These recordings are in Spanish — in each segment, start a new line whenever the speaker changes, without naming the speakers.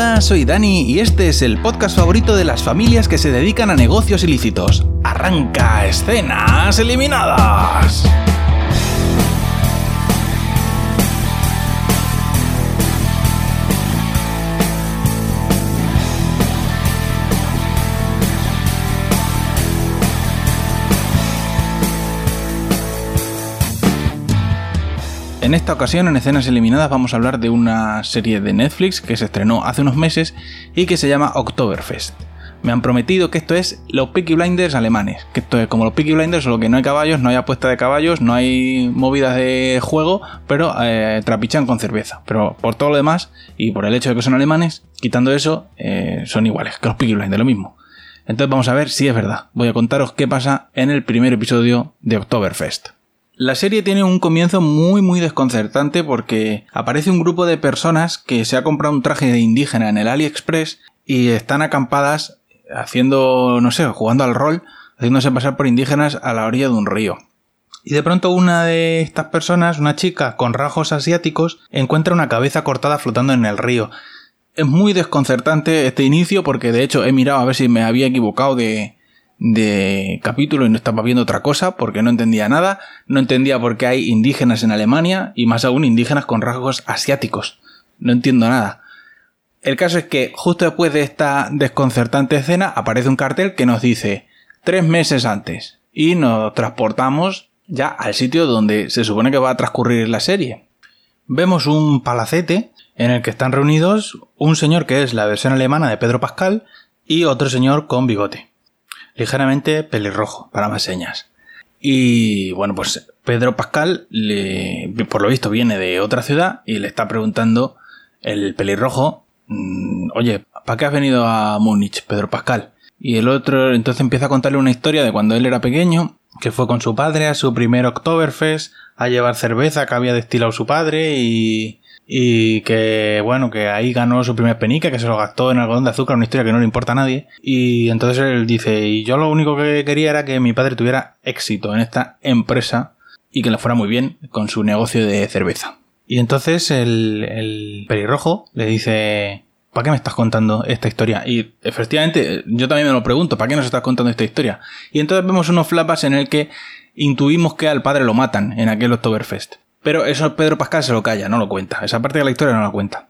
Hola, soy Dani y este es el podcast favorito de las familias que se dedican a negocios ilícitos. Arranca escenas eliminadas. En esta ocasión, en escenas eliminadas, vamos a hablar de una serie de Netflix que se estrenó hace unos meses y que se llama Oktoberfest. Me han prometido que esto es los Peaky Blinders alemanes, que esto es como los Peaky Blinders, solo que no hay caballos, no hay apuesta de caballos, no hay movidas de juego, pero eh, trapichan con cerveza. Pero por todo lo demás, y por el hecho de que son alemanes, quitando eso, eh, son iguales que los Peaky Blinders, lo mismo. Entonces vamos a ver si es verdad. Voy a contaros qué pasa en el primer episodio de Oktoberfest. La serie tiene un comienzo muy muy desconcertante porque aparece un grupo de personas que se ha comprado un traje de indígena en el AliExpress y están acampadas haciendo, no sé, jugando al rol, haciéndose pasar por indígenas a la orilla de un río. Y de pronto una de estas personas, una chica con rasgos asiáticos, encuentra una cabeza cortada flotando en el río. Es muy desconcertante este inicio porque de hecho he mirado a ver si me había equivocado de, de capítulo y no estaba viendo otra cosa porque no entendía nada, no entendía por qué hay indígenas en Alemania y más aún indígenas con rasgos asiáticos. No entiendo nada. El caso es que justo después de esta desconcertante escena aparece un cartel que nos dice tres meses antes y nos transportamos ya al sitio donde se supone que va a transcurrir la serie. Vemos un palacete en el que están reunidos un señor que es la versión alemana de Pedro Pascal y otro señor con bigote ligeramente pelirrojo, para más señas. Y bueno, pues Pedro Pascal, le, por lo visto, viene de otra ciudad y le está preguntando el pelirrojo, mm, oye, ¿para qué has venido a Múnich, Pedro Pascal? Y el otro entonces empieza a contarle una historia de cuando él era pequeño, que fue con su padre a su primer Oktoberfest, a llevar cerveza que había destilado su padre y, y que bueno, que ahí ganó su primer penica, que se lo gastó en algodón de azúcar, una historia que no le importa a nadie. Y entonces él dice, y yo lo único que quería era que mi padre tuviera éxito en esta empresa y que le fuera muy bien con su negocio de cerveza. Y entonces el, el pelirrojo le dice, ¿para qué me estás contando esta historia? Y efectivamente, yo también me lo pregunto, ¿para qué nos estás contando esta historia? Y entonces vemos unos flapas en el que intuimos que al padre lo matan en aquel Oktoberfest. Pero eso Pedro Pascal se lo calla, no lo cuenta. Esa parte de la historia no la cuenta.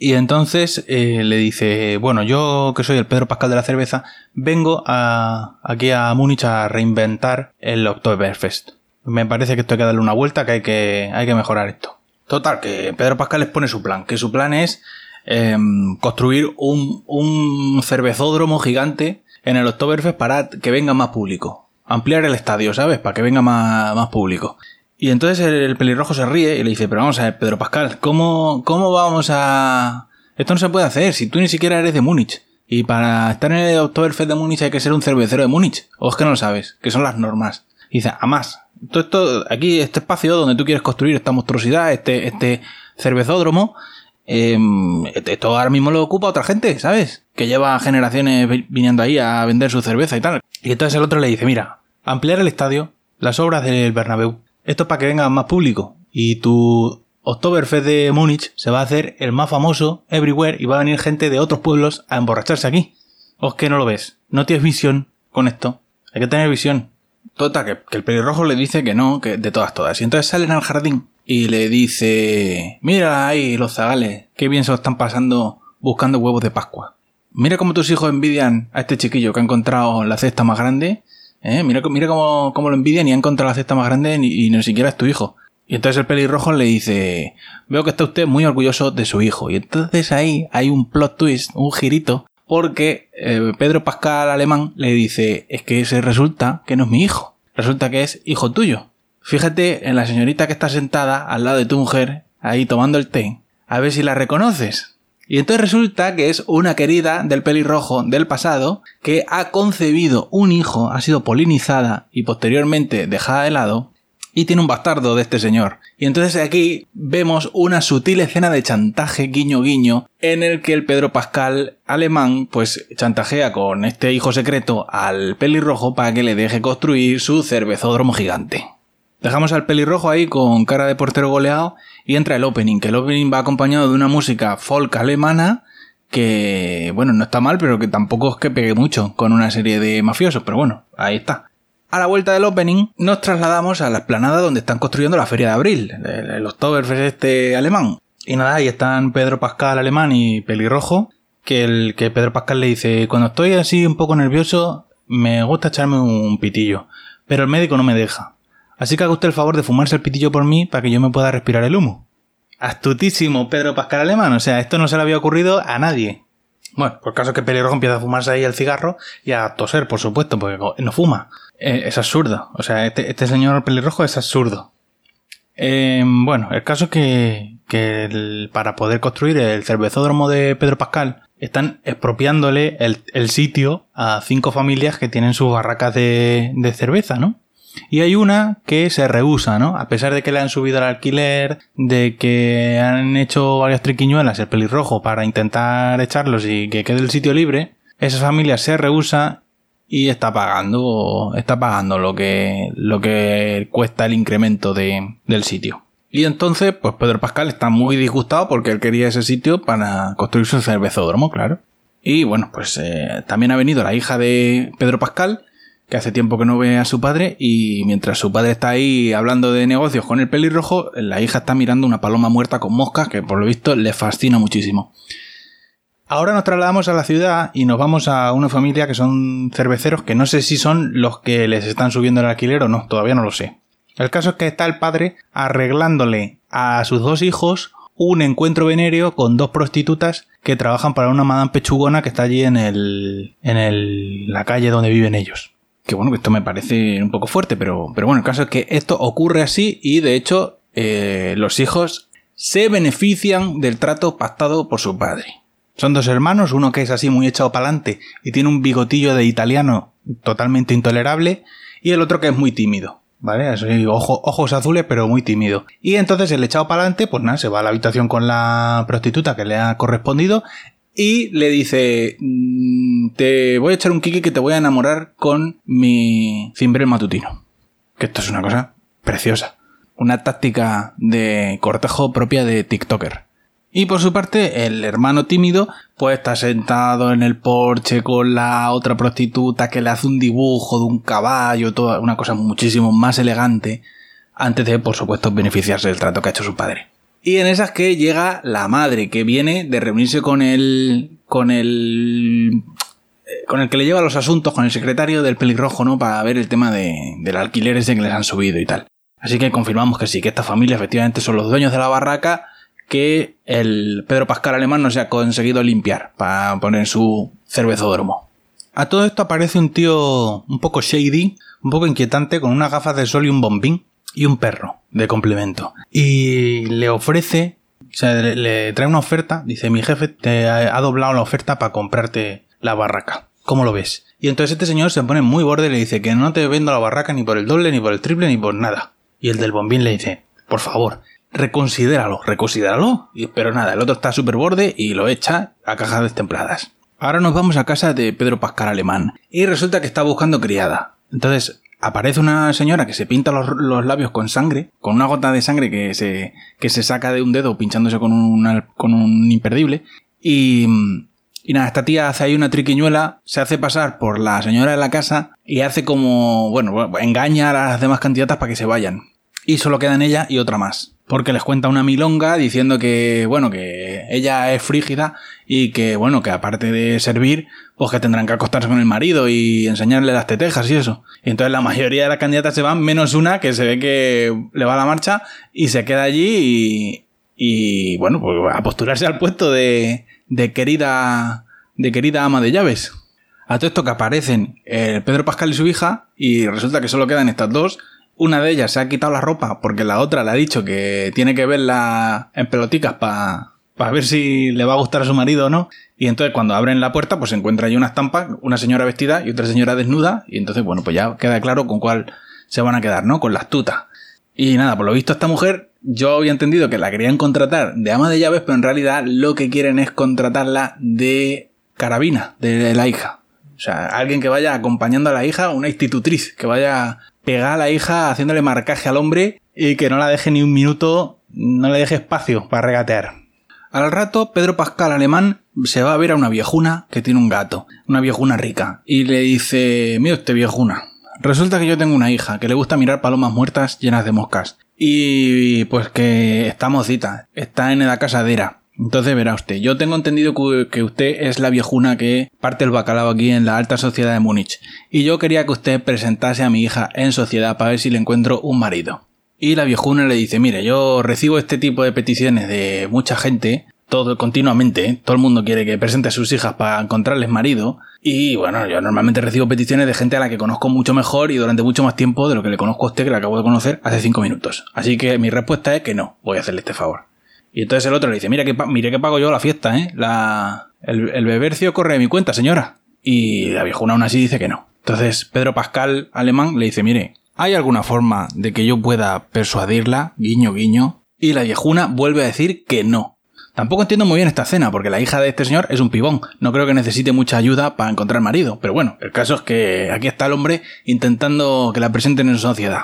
Y entonces eh, le dice, bueno, yo que soy el Pedro Pascal de la cerveza, vengo a, aquí a Múnich a reinventar el Oktoberfest. Me parece que esto hay que darle una vuelta, que hay que, hay que mejorar esto. Total, que Pedro Pascal les pone su plan, que su plan es em, construir un, un cervezódromo gigante en el Oktoberfest para que venga más público. Ampliar el estadio, ¿sabes? Para que venga más, más público. Y entonces el, pelirrojo se ríe y le dice, pero vamos a ver, Pedro Pascal, ¿cómo, ¿cómo vamos a...? Esto no se puede hacer si tú ni siquiera eres de Múnich. Y para estar en el Oktoberfest de Múnich hay que ser un cervecero de Múnich. O es que no lo sabes, que son las normas. Y dice, además, todo esto, aquí, este espacio donde tú quieres construir esta monstruosidad, este, este cervezódromo, eh, esto ahora mismo lo ocupa otra gente, ¿sabes? Que lleva generaciones viniendo ahí a vender su cerveza y tal. Y entonces el otro le dice, mira, ampliar el estadio, las obras del Bernabéu, esto es para que venga más público. Y tu Oktoberfest de Múnich se va a hacer el más famoso everywhere y va a venir gente de otros pueblos a emborracharse aquí. ¿O es que no lo ves? No tienes visión con esto. Hay que tener visión. Total, que, que el pelirrojo le dice que no, que de todas, todas. Y entonces salen al jardín y le dice, mira ahí los zagales, qué bien se lo están pasando buscando huevos de Pascua. Mira cómo tus hijos envidian a este chiquillo que ha encontrado la cesta más grande ¿Eh? Mira, mira cómo, lo envidian y ha encontrado la cesta más grande y, ni siquiera es tu hijo. Y entonces el pelirrojo le dice, veo que está usted muy orgulloso de su hijo. Y entonces ahí hay un plot twist, un girito, porque eh, Pedro Pascal Alemán le dice, es que se resulta que no es mi hijo, resulta que es hijo tuyo. Fíjate en la señorita que está sentada al lado de tu mujer, ahí tomando el té, a ver si la reconoces. Y entonces resulta que es una querida del pelirrojo del pasado que ha concebido un hijo, ha sido polinizada y posteriormente dejada de lado y tiene un bastardo de este señor. Y entonces aquí vemos una sutil escena de chantaje guiño guiño en el que el Pedro Pascal alemán pues chantajea con este hijo secreto al pelirrojo para que le deje construir su cervezódromo gigante. Dejamos al pelirrojo ahí con cara de portero goleado y entra el opening, que el opening va acompañado de una música folk alemana que, bueno, no está mal, pero que tampoco es que pegue mucho con una serie de mafiosos, pero bueno, ahí está. A la vuelta del opening nos trasladamos a la esplanada donde están construyendo la feria de abril, el, Oktoberfest este alemán. Y nada, ahí están Pedro Pascal alemán y Pelirrojo, que, el, que Pedro Pascal le dice, cuando estoy así un poco nervioso, me gusta echarme un pitillo, pero el médico no me deja. Así que haga usted el favor de fumarse el pitillo por mí para que yo me pueda respirar el humo. Astutísimo Pedro Pascal Alemán, o sea, esto no se le había ocurrido a nadie. Bueno, por caso que Pelirrojo empieza a fumarse ahí el cigarro y a toser, por supuesto, porque no fuma. Eh, es absurdo. O sea, este, este, señor pelirrojo es absurdo. Eh, bueno, el caso es que, para poder construir el cervezódromo de Pedro Pascal están expropiándole el, sitio a cinco familias que tienen sus barracas de cerveza, ¿no? Y hay una que se rehúsa, ¿no? A pesar de que le han subido el alquiler, de que han hecho varias triquiñuelas el pelirrojo para intentar echarlos y que quede el sitio libre, esa familia se rehúsa y está pagando, está pagando lo que, lo que cuesta el incremento de, del sitio. Y entonces, pues Pedro Pascal está muy disgustado porque él quería ese sitio para construir su cervezódromo, claro. Y bueno, pues eh, también ha venido la hija de Pedro Pascal, que hace tiempo que no ve a su padre y mientras su padre está ahí hablando de negocios con el pelirrojo, la hija está mirando una paloma muerta con moscas que por lo visto le fascina muchísimo. Ahora nos trasladamos a la ciudad y nos vamos a una familia que son cerveceros que no sé si son los que les están subiendo el alquiler o no, todavía no lo sé. El caso es que está el padre arreglándole a sus dos hijos un encuentro venéreo con dos prostitutas que trabajan para una madame pechugona que está allí en el en el, la calle donde viven ellos que bueno, que esto me parece un poco fuerte, pero, pero bueno, el caso es que esto ocurre así y de hecho eh, los hijos se benefician del trato pactado por su padre. Son dos hermanos, uno que es así muy echado para adelante y tiene un bigotillo de italiano totalmente intolerable y el otro que es muy tímido. ¿Vale? ojos azules, pero muy tímido. Y entonces el echado para adelante, pues nada, se va a la habitación con la prostituta que le ha correspondido y le dice, mm, te voy a echar un kiki que te voy a enamorar con mi cimbrel matutino. Que esto es una cosa preciosa. Una táctica de cortejo propia de TikToker. Y por su parte, el hermano tímido, pues está sentado en el porche con la otra prostituta que le hace un dibujo de un caballo, toda una cosa muchísimo más elegante, antes de, por supuesto, beneficiarse del trato que ha hecho su padre. Y en esas que llega la madre, que viene de reunirse con el. con el. Eh, con el que le lleva los asuntos, con el secretario del pelirrojo, ¿no? Para ver el tema de, del alquiler ese que les han subido y tal. Así que confirmamos que sí, que esta familia efectivamente son los dueños de la barraca que el Pedro Pascal alemán no se ha conseguido limpiar para poner su cervezódromo. A todo esto aparece un tío un poco shady, un poco inquietante, con unas gafas de sol y un bombín, y un perro de complemento. Y le ofrece, o sea, le, trae una oferta, dice, mi jefe te ha, doblado la oferta para comprarte la barraca. ¿Cómo lo ves? Y entonces este señor se pone muy borde y le dice que no te vendo la barraca ni por el doble, ni por el triple, ni por nada. Y el del bombín le dice, por favor, reconsidéralo, reconsidéralo. Pero nada, el otro está súper borde y lo echa a cajas destempladas. Ahora nos vamos a casa de Pedro Pascal Alemán. Y resulta que está buscando criada. Entonces, aparece una señora que se pinta los, labios con sangre, con una gota de sangre que se, que se saca de un dedo pinchándose con un, con un imperdible. Y, y nada, esta tía hace ahí una triquiñuela, se hace pasar por la señora de la casa y hace como, bueno, engaña a las demás candidatas para que se vayan. Y solo quedan ella y otra más. Porque les cuenta una milonga diciendo que, bueno, que ella es frígida y que, bueno, que aparte de servir, pues que tendrán que acostarse con el marido y enseñarle las tetejas y eso. Y entonces la mayoría de las candidatas se van, menos una que se ve que le va a la marcha y se queda allí y, y bueno, pues a posturarse al puesto de, de querida, de querida ama de llaves. A todo esto que aparecen el Pedro Pascal y su hija y resulta que solo quedan estas dos. Una de ellas se ha quitado la ropa porque la otra le ha dicho que tiene que verla en peloticas para ver si le va a gustar a su marido o no. Y entonces cuando abren la puerta, pues se encuentra ahí una estampa, una señora vestida y otra señora desnuda. Y entonces, bueno, pues ya queda claro con cuál se van a quedar, ¿no? Con la astuta. Y nada, por lo visto esta mujer, yo había entendido que la querían contratar de ama de llaves, pero en realidad lo que quieren es contratarla de carabina, de la hija. O sea, alguien que vaya acompañando a la hija, una institutriz, que vaya pegar a la hija haciéndole marcaje al hombre y que no la deje ni un minuto, no le deje espacio para regatear. Al rato, Pedro Pascal Alemán se va a ver a una viejuna que tiene un gato, una viejuna rica, y le dice, mira usted viejuna, resulta que yo tengo una hija que le gusta mirar palomas muertas llenas de moscas, y pues que está mocita, está en la casadera. Entonces verá usted, yo tengo entendido que usted es la viejuna que parte el bacalao aquí en la alta sociedad de Múnich. Y yo quería que usted presentase a mi hija en sociedad para ver si le encuentro un marido. Y la viejuna le dice, mire, yo recibo este tipo de peticiones de mucha gente todo continuamente, todo el mundo quiere que presente a sus hijas para encontrarles marido. Y bueno, yo normalmente recibo peticiones de gente a la que conozco mucho mejor y durante mucho más tiempo de lo que le conozco a usted, que le acabo de conocer hace cinco minutos. Así que mi respuesta es que no, voy a hacerle este favor. Y entonces el otro le dice, mira que, mire que pago yo la fiesta, ¿eh? La, el, bebercio corre de mi cuenta, señora. Y la viejuna aún así dice que no. Entonces Pedro Pascal, alemán, le dice, mire, ¿hay alguna forma de que yo pueda persuadirla? Guiño, guiño. Y la viejuna vuelve a decir que no, Tampoco entiendo muy bien esta escena, porque la hija de este señor es un pibón. No creo que necesite mucha ayuda para encontrar marido. Pero bueno, el caso es que aquí está el hombre intentando que la presenten en sociedad.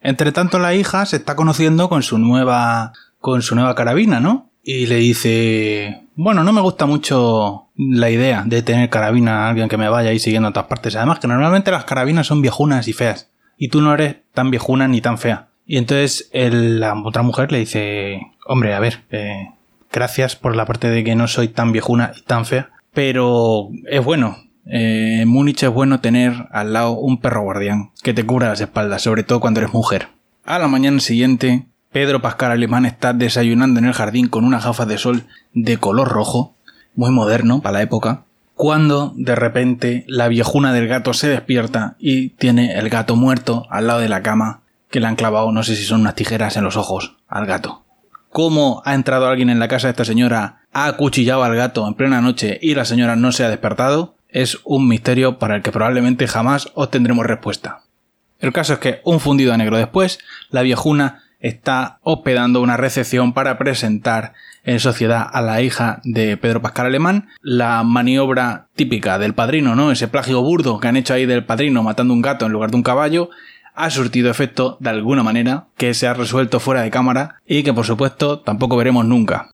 Entre tanto, la hija se está conociendo con su nueva. Con su nueva carabina, ¿no? Y le dice. Bueno, no me gusta mucho la idea de tener carabina a alguien que me vaya ahí siguiendo a todas partes. Además, que normalmente las carabinas son viejunas y feas. Y tú no eres tan viejuna ni tan fea. Y entonces la otra mujer le dice. Hombre, a ver, eh, Gracias por la parte de que no soy tan viejuna y tan fea. Pero es bueno. Eh, en Múnich es bueno tener al lado un perro guardián que te cubra las espaldas, sobre todo cuando eres mujer. A la mañana siguiente, Pedro Pascal Alemán está desayunando en el jardín con unas gafas de sol de color rojo, muy moderno para la época, cuando de repente la viejuna del gato se despierta y tiene el gato muerto al lado de la cama que le han clavado, no sé si son unas tijeras en los ojos, al gato. Cómo ha entrado alguien en la casa de esta señora, ha acuchillado al gato en plena noche y la señora no se ha despertado, es un misterio para el que probablemente jamás obtendremos respuesta. El caso es que un fundido a negro después, la viejuna está hospedando una recepción para presentar en sociedad a la hija de Pedro Pascal Alemán, la maniobra típica del padrino, ¿no? Ese plagio burdo que han hecho ahí del padrino matando un gato en lugar de un caballo, ha surtido efecto de alguna manera, que se ha resuelto fuera de cámara y que por supuesto tampoco veremos nunca.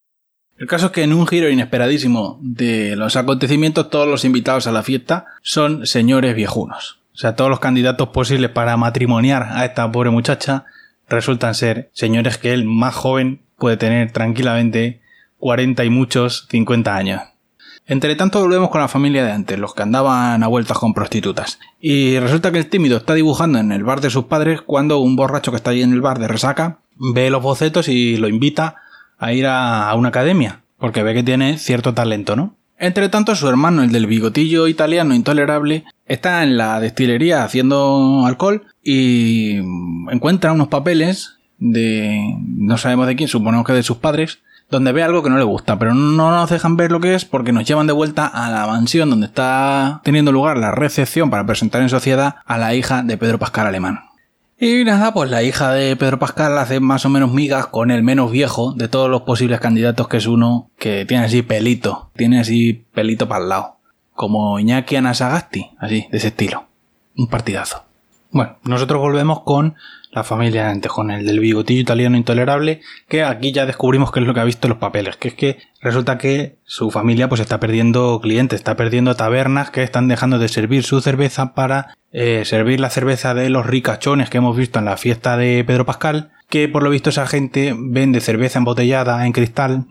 El caso es que en un giro inesperadísimo de los acontecimientos todos los invitados a la fiesta son señores viejunos. O sea, todos los candidatos posibles para matrimoniar a esta pobre muchacha resultan ser señores que el más joven puede tener tranquilamente 40 y muchos 50 años. Entre tanto volvemos con la familia de antes, los que andaban a vueltas con prostitutas. Y resulta que el tímido está dibujando en el bar de sus padres cuando un borracho que está ahí en el bar de resaca ve los bocetos y lo invita a ir a, una academia, porque ve que tiene cierto talento, ¿no? Entre tanto, su hermano, el del bigotillo italiano intolerable, está en la destilería haciendo alcohol y encuentra unos papeles de... no sabemos de quién, suponemos que de sus padres, donde ve algo que no le gusta, pero no nos dejan ver lo que es porque nos llevan de vuelta a la mansión donde está teniendo lugar la recepción para presentar en sociedad a la hija de Pedro Pascal Alemán. Y nada, pues la hija de Pedro Pascal hace más o menos migas con el menos viejo de todos los posibles candidatos, que es uno que tiene así pelito, tiene así pelito para el lado. Como Iñaki Anasagasti, así, de ese estilo. Un partidazo. Bueno, nosotros volvemos con la familia de con el del bigotillo italiano intolerable, que aquí ya descubrimos qué es lo que ha visto en los papeles, que es que resulta que su familia pues está perdiendo clientes, está perdiendo tabernas que están dejando de servir su cerveza para eh, servir la cerveza de los ricachones que hemos visto en la fiesta de Pedro Pascal, que por lo visto esa gente vende cerveza embotellada en cristal,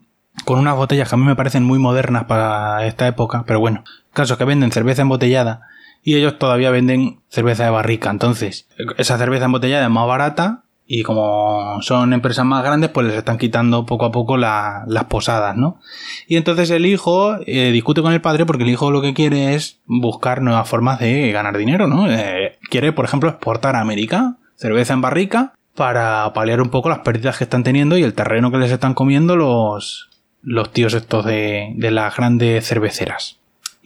con unas botellas que a mí me parecen muy modernas para esta época, pero bueno, caso que venden cerveza embotellada y ellos todavía venden cerveza de barrica. Entonces, esa cerveza embotellada es más barata y como son empresas más grandes, pues les están quitando poco a poco las posadas, ¿no? Y entonces el hijo eh, discute con el padre porque el hijo lo que quiere es buscar nuevas formas de ganar dinero, ¿no? Eh, quiere, por ejemplo, exportar a América cerveza en barrica para paliar un poco las pérdidas que están teniendo y el terreno que les están comiendo los, los tíos estos de, de las grandes cerveceras.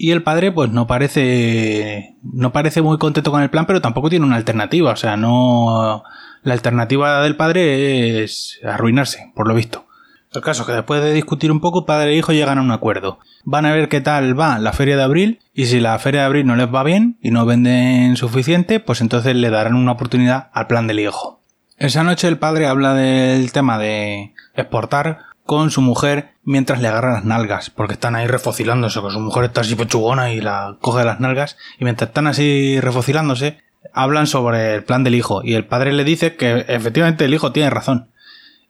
Y el padre, pues no parece. No parece muy contento con el plan, pero tampoco tiene una alternativa. O sea, no. La alternativa del padre es arruinarse, por lo visto. El caso es que después de discutir un poco, padre e hijo llegan a un acuerdo. Van a ver qué tal va la feria de abril, y si la feria de abril no les va bien y no venden suficiente, pues entonces le darán una oportunidad al plan del hijo. Esa noche el padre habla del tema de exportar con su mujer mientras le agarra las nalgas, porque están ahí refocilándose, con su mujer está así pechugona y la coge las nalgas, y mientras están así refocilándose, hablan sobre el plan del hijo, y el padre le dice que efectivamente el hijo tiene razón.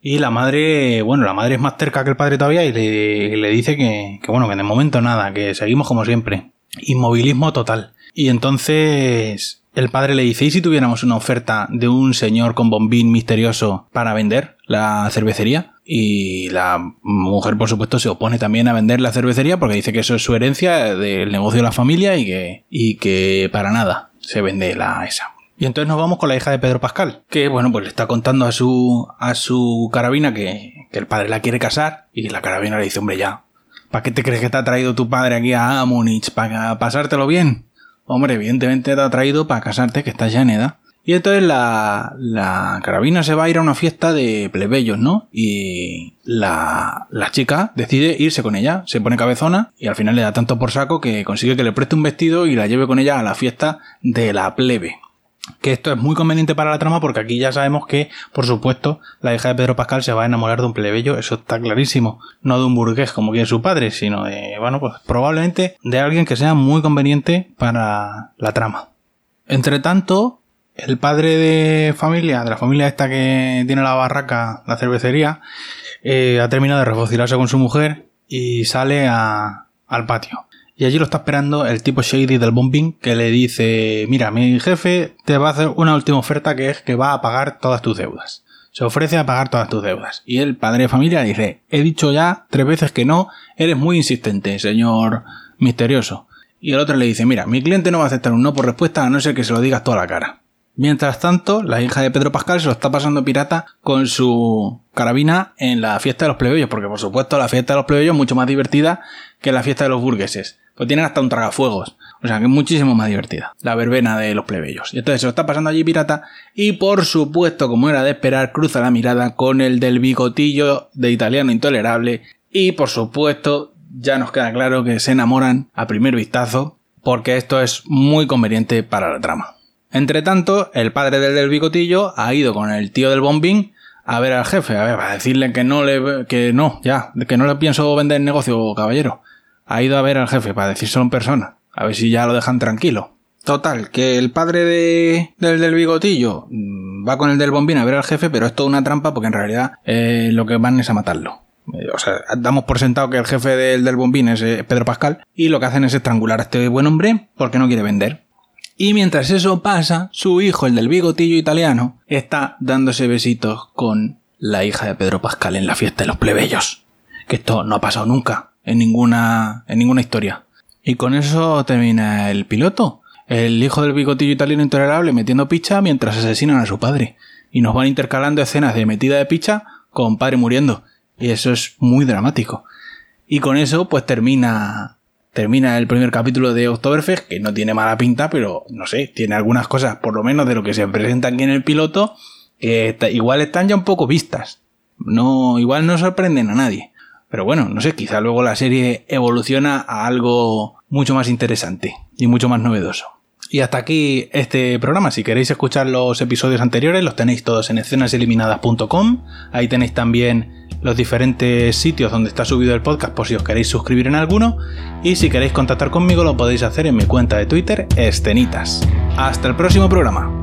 Y la madre, bueno, la madre es más cerca que el padre todavía y le, dice que, que, bueno, que de momento nada, que seguimos como siempre. Inmovilismo total. Y entonces el padre le dice, ¿y si tuviéramos una oferta de un señor con bombín misterioso para vender la cervecería? Y la mujer, por supuesto, se opone también a vender la cervecería porque dice que eso es su herencia del negocio de la familia y que, y que para nada se vende la esa. Y entonces nos vamos con la hija de Pedro Pascal, que bueno, pues le está contando a su, a su carabina que, que el padre la quiere casar y la carabina le dice, hombre, ya, ¿para qué te crees que te ha traído tu padre aquí a Múnich? ¿Para pasártelo bien? Hombre, evidentemente te ha traído para casarte, que estás ya en edad. Y entonces la, la carabina se va a ir a una fiesta de plebeyos, ¿no? Y la, la chica decide irse con ella, se pone cabezona y al final le da tanto por saco que consigue que le preste un vestido y la lleve con ella a la fiesta de la plebe. Que esto es muy conveniente para la trama porque aquí ya sabemos que, por supuesto, la hija de Pedro Pascal se va a enamorar de un plebeyo, eso está clarísimo. No de un burgués como quiere su padre, sino de, bueno, pues probablemente de alguien que sea muy conveniente para la trama. Entre tanto, el padre de familia, de la familia esta que tiene la barraca, la cervecería, eh, ha terminado de refocilarse con su mujer y sale al patio. Y allí lo está esperando el tipo Shady del bombing que le dice, mira, mi jefe te va a hacer una última oferta que es que va a pagar todas tus deudas. Se ofrece a pagar todas tus deudas. Y el padre de familia dice, he dicho ya tres veces que no, eres muy insistente, señor misterioso. Y el otro le dice, mira, mi cliente no va a aceptar un no por respuesta a no ser que se lo digas toda la cara. Mientras tanto, la hija de Pedro Pascal se lo está pasando pirata con su carabina en la fiesta de los plebeyos, porque por supuesto la fiesta de los plebeyos es mucho más divertida que la fiesta de los burgueses. Pues tienen hasta un tragafuegos. O sea que es muchísimo más divertida. La verbena de los plebeyos. Y entonces se lo está pasando allí pirata. Y por supuesto, como era de esperar, cruza la mirada con el del bigotillo de italiano intolerable. Y por supuesto, ya nos queda claro que se enamoran a primer vistazo. Porque esto es muy conveniente para la trama. Entre tanto, el padre del del bigotillo ha ido con el tío del bombín a ver al jefe, a ver, a decirle que no le, que no, ya, que no le pienso vender el negocio, caballero. Ha ido a ver al jefe para decírselo en persona, a ver si ya lo dejan tranquilo. Total, que el padre de, del del bigotillo mm, va con el del bombín a ver al jefe, pero es toda una trampa porque en realidad eh, lo que van es a matarlo. Eh, o sea, damos por sentado que el jefe del, del bombín es eh, Pedro Pascal y lo que hacen es estrangular a este buen hombre porque no quiere vender. Y mientras eso pasa, su hijo, el del bigotillo italiano, está dándose besitos con la hija de Pedro Pascal en la fiesta de los plebeyos. Que esto no ha pasado nunca en ninguna, en ninguna historia. Y con eso termina el piloto. El hijo del bigotillo italiano intolerable metiendo picha mientras asesinan a su padre. Y nos van intercalando escenas de metida de picha con padre muriendo. Y eso es muy dramático. Y con eso pues termina termina el primer capítulo de Oktoberfest, que no tiene mala pinta, pero no sé, tiene algunas cosas, por lo menos de lo que se presenta aquí en el piloto, que igual están ya un poco vistas. No, igual no sorprenden a nadie. Pero bueno, no sé, quizá luego la serie evoluciona a algo mucho más interesante y mucho más novedoso. Y hasta aquí este programa. Si queréis escuchar los episodios anteriores, los tenéis todos en escenaseliminadas.com. Ahí tenéis también los diferentes sitios donde está subido el podcast por si os queréis suscribir en alguno. Y si queréis contactar conmigo lo podéis hacer en mi cuenta de Twitter, Escenitas. Hasta el próximo programa.